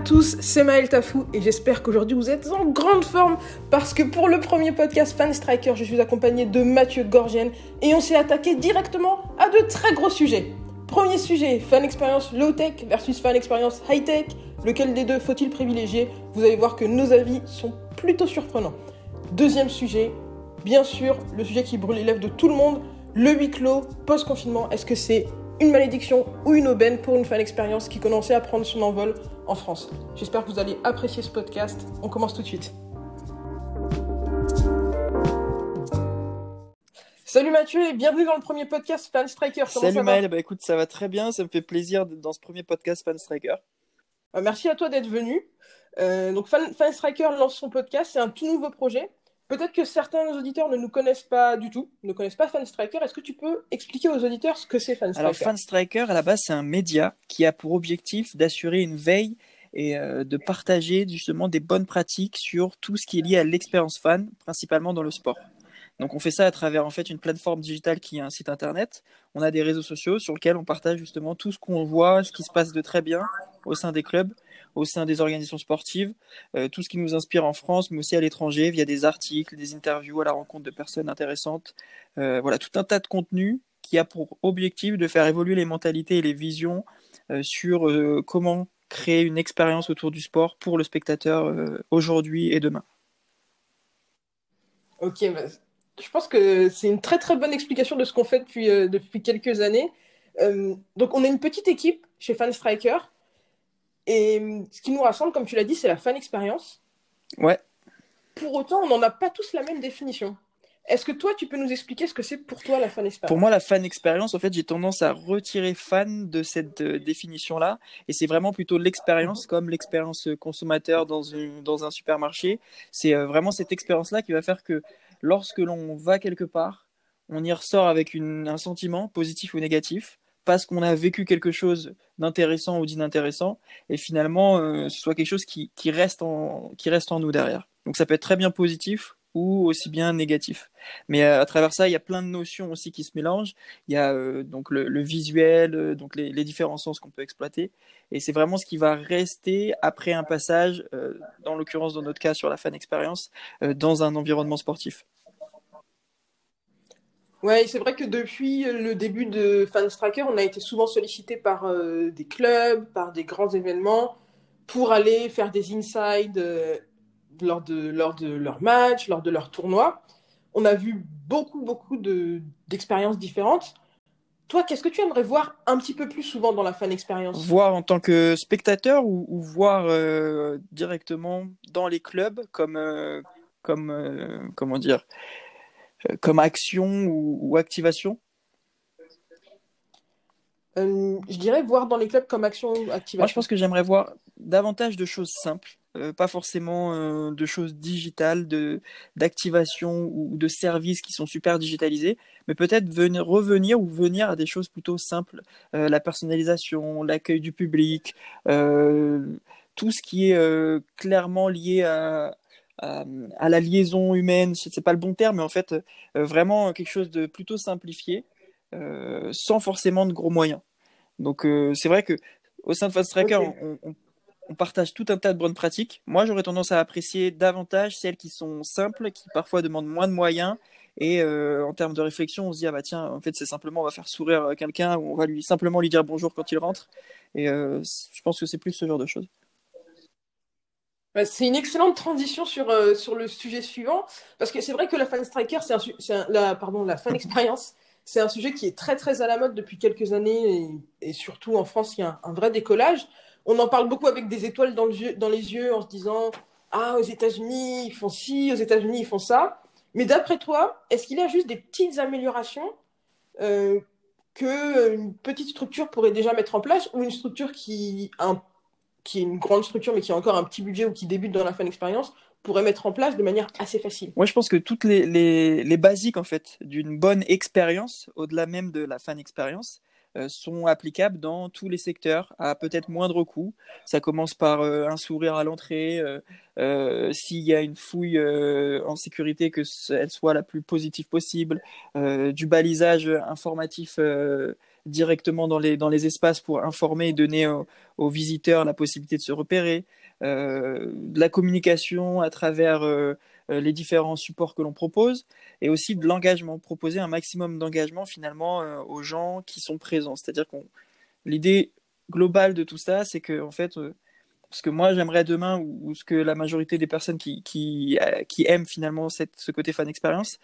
Tous, c'est Maël Tafou et j'espère qu'aujourd'hui vous êtes en grande forme parce que pour le premier podcast Fan Striker, je suis accompagné de Mathieu Gorgienne et on s'est attaqué directement à de très gros sujets. Premier sujet, fan expérience low-tech versus fan expérience high-tech. Lequel des deux faut-il privilégier? Vous allez voir que nos avis sont plutôt surprenants. Deuxième sujet, bien sûr, le sujet qui brûle les lèvres de tout le monde, le huis clos post-confinement. Est-ce que c'est une malédiction ou une aubaine pour une fan expérience qui commençait à prendre son envol en France. J'espère que vous allez apprécier ce podcast. On commence tout de suite. Salut Mathieu et bienvenue dans le premier podcast Fan Striker. Salut Maël, bah écoute, ça va très bien, ça me fait plaisir d'être dans ce premier podcast Fan Striker. Euh, merci à toi d'être venu. Euh, donc Fan, Fan Striker lance son podcast, c'est un tout nouveau projet. Peut-être que certains auditeurs ne nous connaissent pas du tout, ne connaissent pas Fanstriker. Est-ce que tu peux expliquer aux auditeurs ce que c'est Fanstriker Alors Fanstriker, à la base, c'est un média qui a pour objectif d'assurer une veille et euh, de partager justement des bonnes pratiques sur tout ce qui est lié à l'expérience fan, principalement dans le sport. Donc on fait ça à travers en fait une plateforme digitale qui est un site internet. On a des réseaux sociaux sur lesquels on partage justement tout ce qu'on voit, ce qui se passe de très bien au sein des clubs au sein des organisations sportives, euh, tout ce qui nous inspire en France, mais aussi à l'étranger, via des articles, des interviews à la rencontre de personnes intéressantes. Euh, voilà, tout un tas de contenus qui a pour objectif de faire évoluer les mentalités et les visions euh, sur comment créer une expérience autour du sport pour le spectateur aujourd'hui et demain. Ok, bah, je pense que c'est une très très bonne explication de ce qu'on fait depuis, depuis quelques années. donc on est une petite équipe chez Fanstriker et hum, ce qui nous rassemble, comme tu l'as dit, c'est la fan expérience. Ouais. Pour autant, on n'en a pas tous la même définition. Est-ce que toi, tu peux nous expliquer ce que c'est pour toi la fan expérience? Pour moi, la fan expérience, en fait, j'ai tendance à retirer fan de cette euh, définition-là. Et c'est vraiment plutôt l'expérience, comme l'expérience consommateur dans, une, dans un supermarché. C'est euh, vraiment cette expérience-là qui va faire que lorsque l'on va quelque part, on y ressort avec une, un sentiment positif ou négatif parce qu'on a vécu quelque chose d'intéressant ou d'inintéressant, et finalement, euh, ce soit quelque chose qui, reste en nous derrière. Donc ça peut être très bien positif ou aussi bien négatif. Mais euh, à travers ça, il y a plein de notions aussi qui se mélangent. Il y a euh, donc le, visuel, donc les, les, différents sens qu'on peut exploiter. Et c'est vraiment ce qui va rester après un passage, dans l'occurrence dans notre cas sur la fan expérience, dans un environnement sportif. Ouais, c'est vrai que depuis le début de Fanstracker, on a été souvent sollicité par euh, des clubs, par des grands événements, pour aller faire des insides euh, lors, de, lors de leurs matchs, lors de leurs tournois. On a vu beaucoup, beaucoup d'expériences différentes. Toi, qu'est-ce que tu aimerais voir un petit peu plus souvent dans la fan expérience? Voir en tant que spectateur ou, voir euh, directement dans les clubs comme, comme comment dire? Comme action ou, activation euh, Je dirais voir dans les clubs comme action ou activation. Moi, je pense que j'aimerais voir davantage de choses simples, euh, pas forcément de choses digitales, de d'activation ou de services qui sont super digitalisés, mais peut-être venir revenir ou venir à des choses plutôt simples, la personnalisation, l'accueil du public, tout ce qui est clairement lié à, à, la liaison humaine, c'est pas le bon terme, mais en fait, euh, vraiment quelque chose de plutôt simplifié, euh, sans forcément de gros moyens. Donc, euh, c'est vrai que au sein de Fast Tracker, on, partage tout un tas de bonnes pratiques. Moi, j'aurais tendance à apprécier davantage celles qui sont simples, qui parfois demandent moins de moyens. Et en termes de réflexion, on se dit ah bah tiens, en fait, c'est simplement on va faire sourire quelqu'un ou on va lui simplement lui dire bonjour quand il rentre. Et je pense que c'est plus ce genre de choses. Bah, c'est une excellente transition sur, euh, sur le sujet suivant, parce que c'est vrai que la fan striker, c'est un, la, pardon, la fan expérience, c'est un sujet qui est très très à la mode depuis quelques années, et, surtout en France, il y a un, vrai décollage. On en parle beaucoup avec des étoiles dans, le, dans les yeux en se disant Ah, aux États-Unis, ils font ci, aux États-Unis, ils font ça. Mais d'après toi, est-ce qu'il y a juste des petites améliorations euh, qu'une petite structure pourrait déjà mettre en place, ou une structure qui a un qui est une grande structure mais qui a encore un petit budget ou qui débute dans la fan expérience pourrait mettre en place de manière assez facile Moi, je pense que toutes les, les, les basiques en fait d'une bonne expérience, au-delà même de la fan expérience, euh, sont applicables dans tous les secteurs à peut-être moindre coût. Ça commence par euh, un sourire à l'entrée, euh, s'il y a une fouille en sécurité, que elle soit la plus positive possible, du balisage informatif directement dans les, dans les espaces pour informer et donner aux, visiteurs la possibilité de se repérer, euh, de la communication à travers euh, euh, les différents supports que l'on propose, et aussi de l'engagement, proposer un maximum d'engagement finalement aux gens qui sont présents. C'est-à-dire qu'on l'idée globale de tout ça, c'est que en fait, ce que moi j'aimerais demain, ou, ce que la majorité des personnes qui, qui, qui aiment finalement cette, ce côté fan expérience,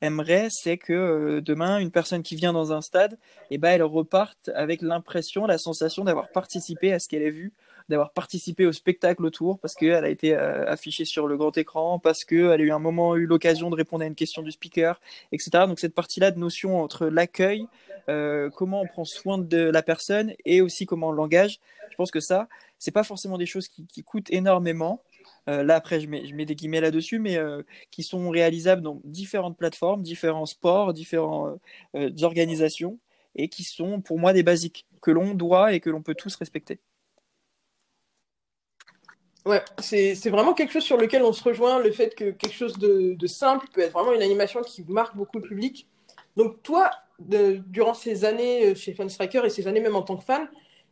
aimerait, c'est que euh, demain, une personne qui vient dans un stade, eh ben, elle reparte avec l'impression, la sensation d'avoir participé à ce qu'elle a vu, d'avoir participé au spectacle autour, parce qu'elle a été euh, affichée sur le grand écran, parce qu'elle a eu un moment, eu l'occasion de répondre à une question du speaker, etc. Donc cette partie-là de notion entre l'accueil, euh, comment on prend soin de la personne et aussi comment on l'engage, je pense que ça, c'est pas forcément des choses qui, qui coûtent énormément, euh, là après je mets, des guillemets là-dessus, mais euh, qui sont réalisables dans différentes plateformes, différents sports, différentes euh, organisations, et qui sont pour moi des basiques que l'on doit et que l'on peut tous respecter. Ouais, c'est vraiment quelque chose sur lequel on se rejoint, le fait que quelque chose de, simple peut être vraiment une animation qui marque beaucoup le public. Donc toi, durant ces années chez Funstriker et ces années même en tant que fan,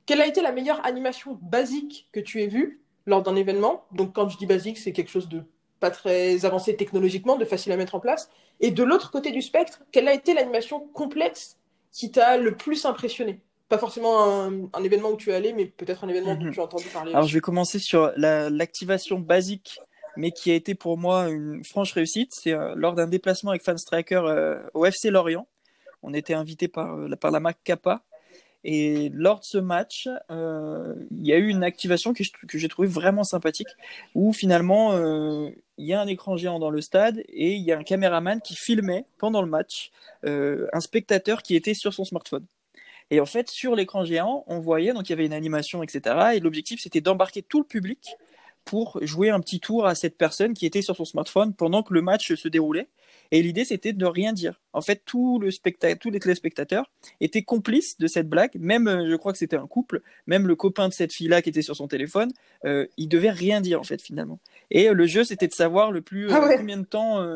quelle a été la meilleure animation basique que tu aies vue? Lors d'un événement. Donc, quand je dis basique, c'est quelque chose de pas très avancé technologiquement, de facile à mettre en place. Et de l'autre côté du spectre, quelle a été l'animation complexe qui t'a le plus impressionné? Pas forcément un, événement où tu es allé, mais peut-être un événement dont mhm. tu as entendu parler. Alors, je vais commencer sur l'activation basique, mais qui a été pour moi une franche réussite. C'est euh, lors d'un déplacement avec Fan Striker euh, au FC Lorient. On était invité par, euh, par la marque Kappa et lors de ce match, euh, il y a eu une activation que, j'ai trouvé vraiment sympathique, où finalement, euh, il y a un écran géant dans le stade et il y a un caméraman qui filmait pendant le match euh, un spectateur qui était sur son smartphone. Et en fait, sur l'écran géant, on voyait, donc il y avait une animation, etc. Et l'objectif, c'était d'embarquer tout le public pour jouer un petit tour à cette personne qui était sur son smartphone pendant que le match se déroulait. Et l'idée, c'était de rien dire. En fait, tout le tous les téléspectateurs étaient complices de cette blague. Même, euh, je crois que c'était un couple, même le copain de cette fille-là qui était sur son téléphone, euh, il devait rien dire, en fait, finalement. Et euh, le jeu, c'était de savoir le plus ah combien de temps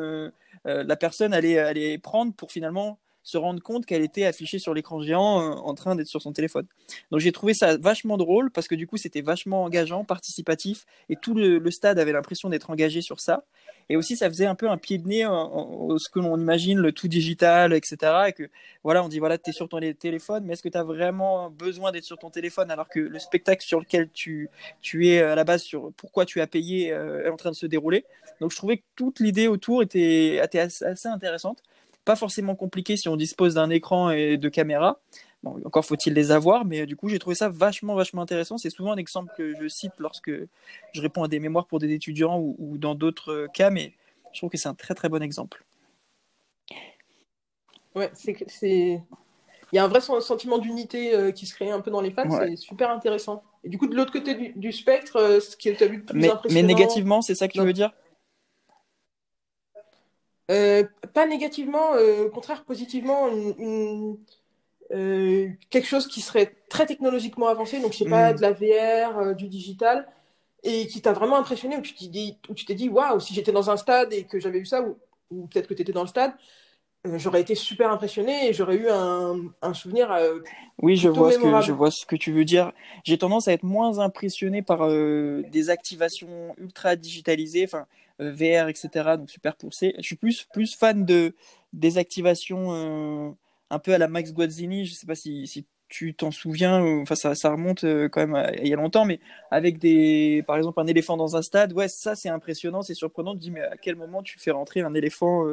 la personne allait, allait prendre pour finalement se rendre compte qu'elle était affichée sur l'écran géant euh, en train d'être sur son téléphone. Donc j'ai trouvé ça vachement drôle parce que du coup c'était vachement engageant, participatif et tout le, stade avait l'impression d'être engagé sur ça. Et aussi ça faisait un peu un pied de nez en, ce que l'on imagine, le tout digital, etc. Et que voilà, on dit voilà, tu es sur ton téléphone, mais est-ce que tu as vraiment besoin d'être sur ton téléphone alors que le spectacle sur lequel tu, tu es à la base sur pourquoi tu as payé euh, est en train de se dérouler. Donc je trouvais que toute l'idée autour était, était assez intéressante pas forcément compliqué si on dispose d'un écran et de caméras. Bon, encore faut-il les avoir, mais du coup j'ai trouvé ça vachement vachement intéressant. C'est souvent un exemple que je cite lorsque je réponds à des mémoires pour des étudiants ou, dans d'autres cas, mais je trouve que c'est un très très bon exemple. Ouais, c'est il y a un vrai sentiment d'unité euh, qui se crée un peu dans les fans, c'est super intéressant. Et du coup de l'autre côté du, spectre, euh, ce qui est vu plus mais, impressionnant. Mais négativement, c'est ça que tu veux dire? Euh, pas négativement, euh, au contraire positivement, une, euh, quelque chose qui serait très technologiquement avancé, donc je sais pas, mm. de la VR, du digital, et qui t'a vraiment impressionné, où tu t'es dit, dit, waouh, si j'étais dans un stade et que j'avais vu ça, ou, ou peut-être que tu étais dans le stade, j'aurais été super impressionné et j'aurais eu un, un souvenir. oui, je vois, ce que, je vois ce que tu veux dire. J'ai tendance à être moins impressionné par des activations ultra digitalisées. Enfin, euh, VR, etc. Donc super poussé. Je suis plus, plus fan de, des activations euh, un peu à la Max Guazzini. Je sais pas si, si tu t'en souviens, enfin ça, ça remonte euh, quand même il y a longtemps, mais avec des, par exemple un éléphant dans un stade, ouais ça c'est impressionnant, c'est surprenant. Tu dis mais à quel moment tu fais rentrer un éléphant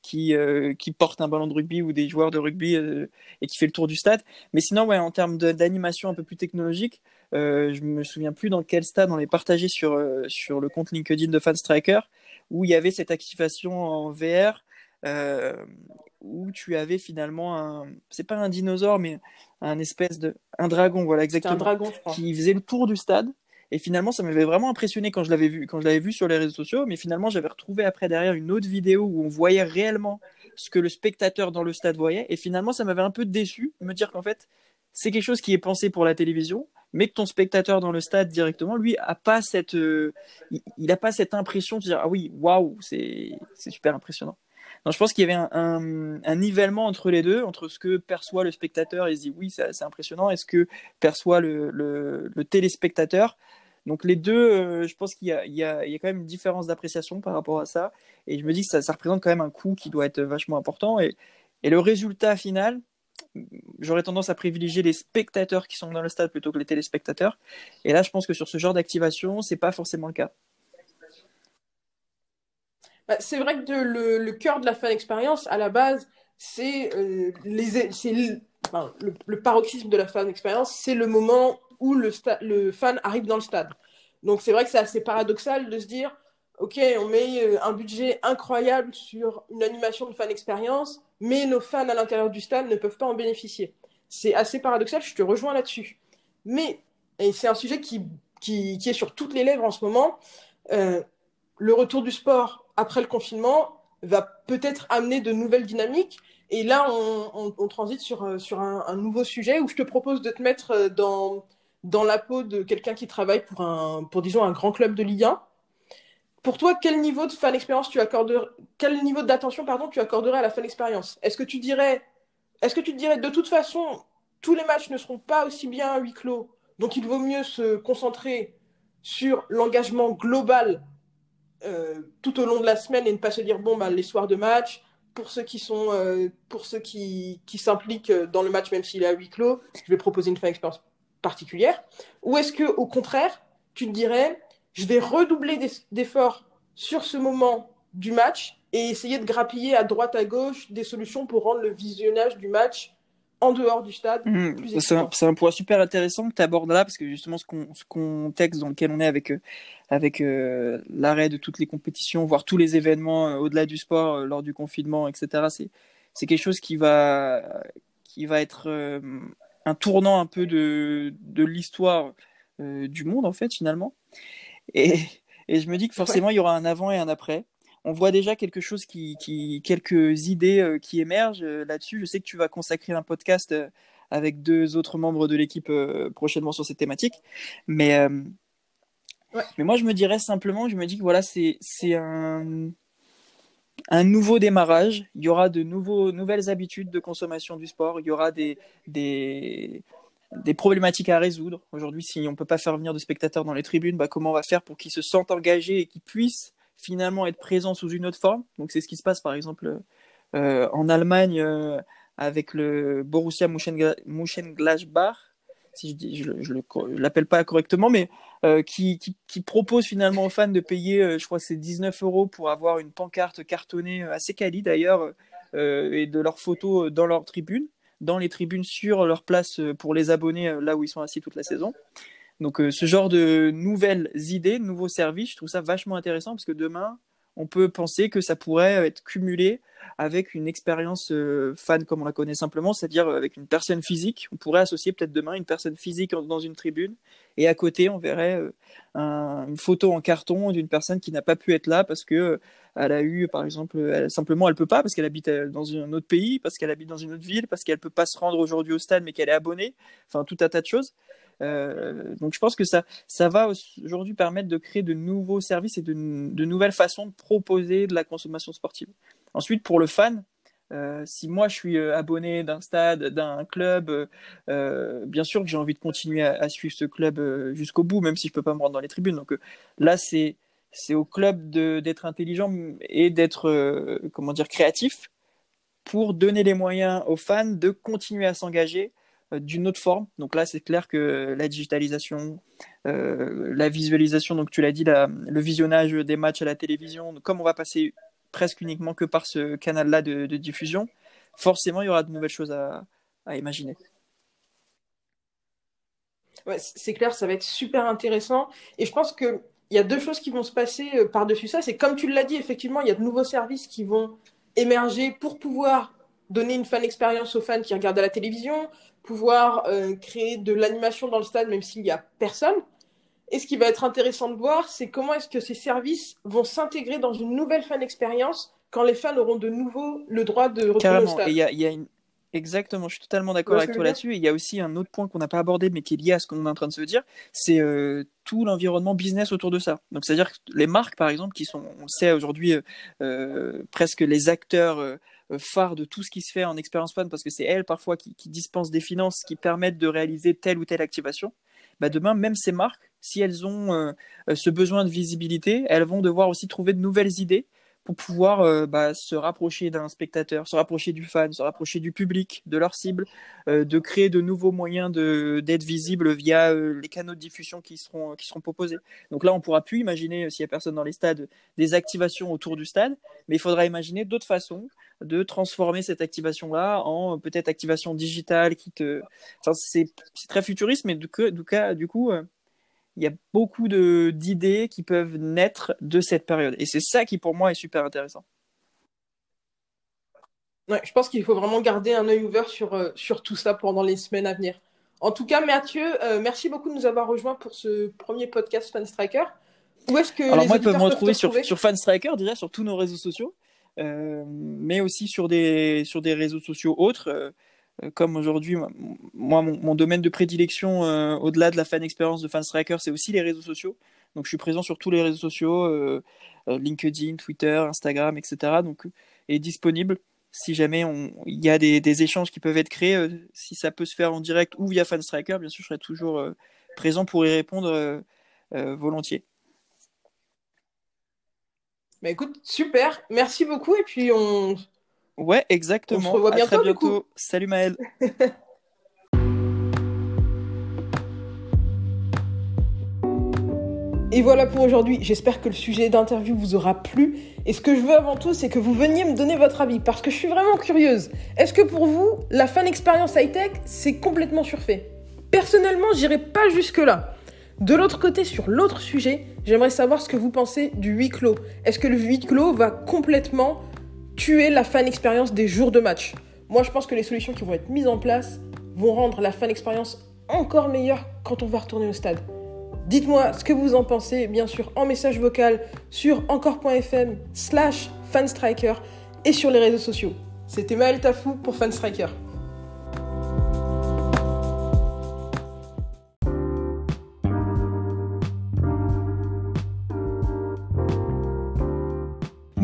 qui qui porte un ballon de rugby ou des joueurs de rugby et qui fait le tour du stade. Mais sinon ouais en termes d'animation un peu plus technologique, euh, je me souviens plus dans quel stade on est partagé sur, euh, sur le compte LinkedIn de Fanstriker, où il y avait cette activation en VR, euh, où tu avais finalement un, c'est pas un dinosaure, mais un espèce de, un dragon, voilà exactement, un dragon, qui faisait le tour du stade Et finalement, ça m'avait vraiment impressionné quand je l'avais vu, quand je l'avais vu sur les réseaux sociaux. Mais finalement, j'avais retrouvé après derrière une autre vidéo où on voyait réellement ce que le spectateur dans le stade voyait. Et finalement, ça m'avait un peu déçu de me dire qu'en fait, c'est quelque chose qui est pensé pour la télévision, mais que ton spectateur dans le stade directement, lui, a pas cette, euh, il n'a pas cette impression de dire ah oui, waouh, c'est super impressionnant. Donc, je pense qu'il y avait un, nivellement entre les deux, entre ce que perçoit le spectateur et se dit oui, c'est impressionnant, et ce que perçoit le, téléspectateur. Donc les deux, euh, je pense qu'il y, a, quand même une différence d'appréciation par rapport à ça. Et je me dis que ça, ça, représente quand même un coût qui doit être vachement important. Et, et le résultat final, j'aurais tendance à privilégier les spectateurs qui sont dans le stade plutôt que les téléspectateurs. Et là, je pense que sur ce genre d'activation, c'est pas forcément le cas. Bah, c'est vrai que le, cœur de la fan expérience, à la base, c'est euh, le, paroxysme de la fan expérience, c'est le moment où le, fan arrive dans le stade. Donc c'est vrai que c'est assez paradoxal de se dire, ok, on met euh, un budget incroyable sur une animation de fan expérience, mais nos fans à l'intérieur du stade ne peuvent pas en bénéficier. C'est assez paradoxal, je te rejoins là-dessus. Mais, et c'est un sujet qui, est sur toutes les lèvres en ce moment, euh, le retour du sport après le confinement va peut-être amener de nouvelles dynamiques. Et là, on, transite sur, euh, un, nouveau sujet où je te propose de te mettre euh, dans, la peau de quelqu'un qui travaille pour, un, pour, disons, un grand club de Ligue 1. Pour toi, quel niveau de fan expérience tu accorderais, quel niveau d'attention pardon tu accorderais à la fan expérience? Est-ce que tu dirais, est-ce que tu dirais de toute façon tous les matchs ne seront pas aussi bien à huis clos, donc il vaut mieux se concentrer sur l'engagement global tout au long de la semaine et ne pas se dire bon bah les soirs de match pour ceux qui sont euh, pour ceux qui, qui s'impliquent dans le match même s'il est à huis clos, je vais proposer une fan expérience particulière. Ou est-ce que au contraire tu te dirais je vais redoubler d'efforts sur ce moment du match et essayer de grappiller à droite à gauche des solutions pour rendre le visionnage du match en dehors du stade. Mmh, c'est un, un, point super intéressant que tu abordes là, parce que justement, ce, ce contexte dans lequel on est avec, euh, avec euh, l'arrêt de toutes les compétitions, voire tous les événements euh, au-delà du sport euh, lors du confinement, etc., c'est quelque chose qui va, qui va être un tournant un peu de, de l'histoire du monde, en fait, finalement. Et, et je me dis que forcément, ouais. il y aura un avant et un après on voit déjà quelque chose qui, qui quelques idées euh, qui émergent euh, là-dessus. Je sais que tu vas consacrer un podcast euh, avec deux autres membres de l'équipe prochainement sur cette thématique, mais ouais. mais moi je me dirais simplement, je me dis que voilà c'est c'est un un nouveau démarrage. Il y aura de nouveaux nouvelles habitudes de consommation du sport. Il y aura des des des problématiques à résoudre. Aujourd'hui, si on ne peut pas faire venir de spectateurs dans les tribunes, bah, comment on va faire pour qu'ils se sentent engagés et qu'ils puissent finalement être présent sous une autre forme. Donc c'est ce qui se passe par exemple euh, en Allemagne euh, avec le Borussia Mönchengladbach, si je dis, je, je, je l'appelle pas correctement, mais euh, qui, qui, propose finalement aux fans de payer, euh, je crois c'est 19 euros pour avoir une pancarte cartonnée euh, assez quali d'ailleurs et de leurs photos dans leur tribune, dans les tribunes sur leur place pour les abonnés là où ils sont assis toute la saison. Donc euh, ce genre de nouvelles idées, de nouveaux services, je trouve ça vachement intéressant parce que demain, on peut penser que ça pourrait être cumulé avec une expérience euh, fan comme on la connaît simplement, c'est-à-dire avec une personne physique. On pourrait associer peut-être demain une personne physique dans une tribune et à côté on verrait euh, un, une photo en carton d'une personne qui n'a pas pu être là parce que euh, elle a eu par exemple simplement elle peut pas parce qu'elle habite euh, dans un autre pays, parce qu'elle habite dans une autre ville, parce qu'elle peut pas se rendre aujourd'hui au stade mais qu'elle est abonnée, enfin tout un tas de choses. Euh, donc je pense que ça, ça va aujourd'hui permettre de créer de nouveaux services et de, nouvelles façons de proposer de la consommation sportive. Ensuite, pour le fan, euh, si moi je suis euh, abonné d'un stade, d'un club, bien sûr que j'ai envie de continuer à, suivre ce club jusqu'au bout, même si je peux pas me rendre dans les tribunes. Donc là, c'est c'est au club d'être intelligent et d'être comment dire créatif pour donner les moyens aux fans de continuer à s'engager d'une autre forme. Donc là, c'est clair que la digitalisation, euh, la visualisation, donc tu l'as dit, le visionnage des matchs à la télévision, comme on va passer presque uniquement que par ce canal-là de, diffusion, forcément, il y aura de nouvelles choses à, à imaginer. Ouais, c'est clair, ça va être super intéressant. Et je pense qu'il y a deux choses qui vont se passer euh, par-dessus ça. C'est comme tu l'as dit, effectivement, il y a de nouveaux services qui vont émerger pour pouvoir donner une fan expérience aux fans qui regardent à la télévision, pouvoir euh, créer de l'animation dans le stade même s'il n'y a personne. Et ce qui va être intéressant de voir, c'est comment est-ce que ces services vont s'intégrer dans une nouvelle fan expérience quand les fans auront de nouveau le droit de retourner Carrément. au stade. Et il y a, il y a une... Exactement, je suis totalement d'accord avec toi là-dessus. Et il y a aussi un autre point qu'on n'a pas abordé, mais qui est lié à ce qu'on est en train de se dire, c'est euh, tout l'environnement business autour de ça. Donc, c'est-à-dire que les marques, par exemple, qui sont, on le sait aujourd'hui, euh, euh, presque les acteurs euh, phares de tout ce qui se fait en expérience fan, parce que c'est elles parfois qui, qui dispensent des finances qui permettent de réaliser telle ou telle activation. Bah, demain, même ces marques, si elles ont euh, ce besoin de visibilité, elles vont devoir aussi trouver de nouvelles idées pour pouvoir euh, bah, se rapprocher d'un spectateur, se rapprocher du fan, se rapprocher du public, de leur cible, euh, de créer de nouveaux moyens d'être visible via euh, les canaux de diffusion qui seront, qui seront proposés. Donc là, on pourra plus imaginer, s'il y a personne dans les stades, des activations autour du stade, mais il faudra imaginer d'autres façons de transformer cette activation-là en peut-être activation digitale qui te... Enfin, c'est, très futuriste, mais du coup, du coup il y a beaucoup d'idées qui peuvent naître de cette période. Et c'est ça qui, pour moi, est super intéressant. Ouais, je pense qu'il faut vraiment garder un œil ouvert sur, euh, sur tout ça pendant les semaines à venir. En tout cas, Mathieu, euh, merci beaucoup de nous avoir rejoints pour ce premier podcast Fan Striker. Où est-ce que Alors les moi, ils peuvent me retrouver sur, sur Fan Striker, déjà sur tous nos réseaux sociaux, euh, mais aussi sur des, sur des réseaux sociaux autres. Euh, comme aujourd'hui, moi, mon, domaine de prédilection, euh, au-delà de la fan expérience de Fan Striker, c'est aussi les réseaux sociaux. Donc je suis présent sur tous les réseaux sociaux, euh, LinkedIn, Twitter, Instagram, etc. Donc, et disponible si jamais il y a des, échanges qui peuvent être créés, si ça peut se faire en direct ou via Fan Striker, bien sûr, je serai toujours présent pour y répondre volontiers. Bah écoute, super, merci beaucoup et puis on, Ouais, exactement. On se revoit À bientôt, très du coup. bientôt. Salut Maël. Et voilà pour aujourd'hui. J'espère que le sujet d'interview vous aura plu. Et ce que je veux avant tout, c'est que vous veniez me donner votre avis parce que je suis vraiment curieuse. Est-ce que pour vous, la fan expérience high-tech, c'est complètement surfait? Personnellement, j'irai pas jusque-là. De l'autre côté, sur l'autre sujet, j'aimerais savoir ce que vous pensez du huis clos. Est-ce que le huis clos va complètement tuer la fan expérience des jours de match Moi, je pense que les solutions qui vont être mises en place vont rendre la fan expérience encore meilleure quand on va retourner au stade. Dites-moi ce que vous en pensez, bien sûr, en message vocal sur encore.fm slash fanstriker et sur les réseaux sociaux. C'était Maël Tafou pour Fanstriker.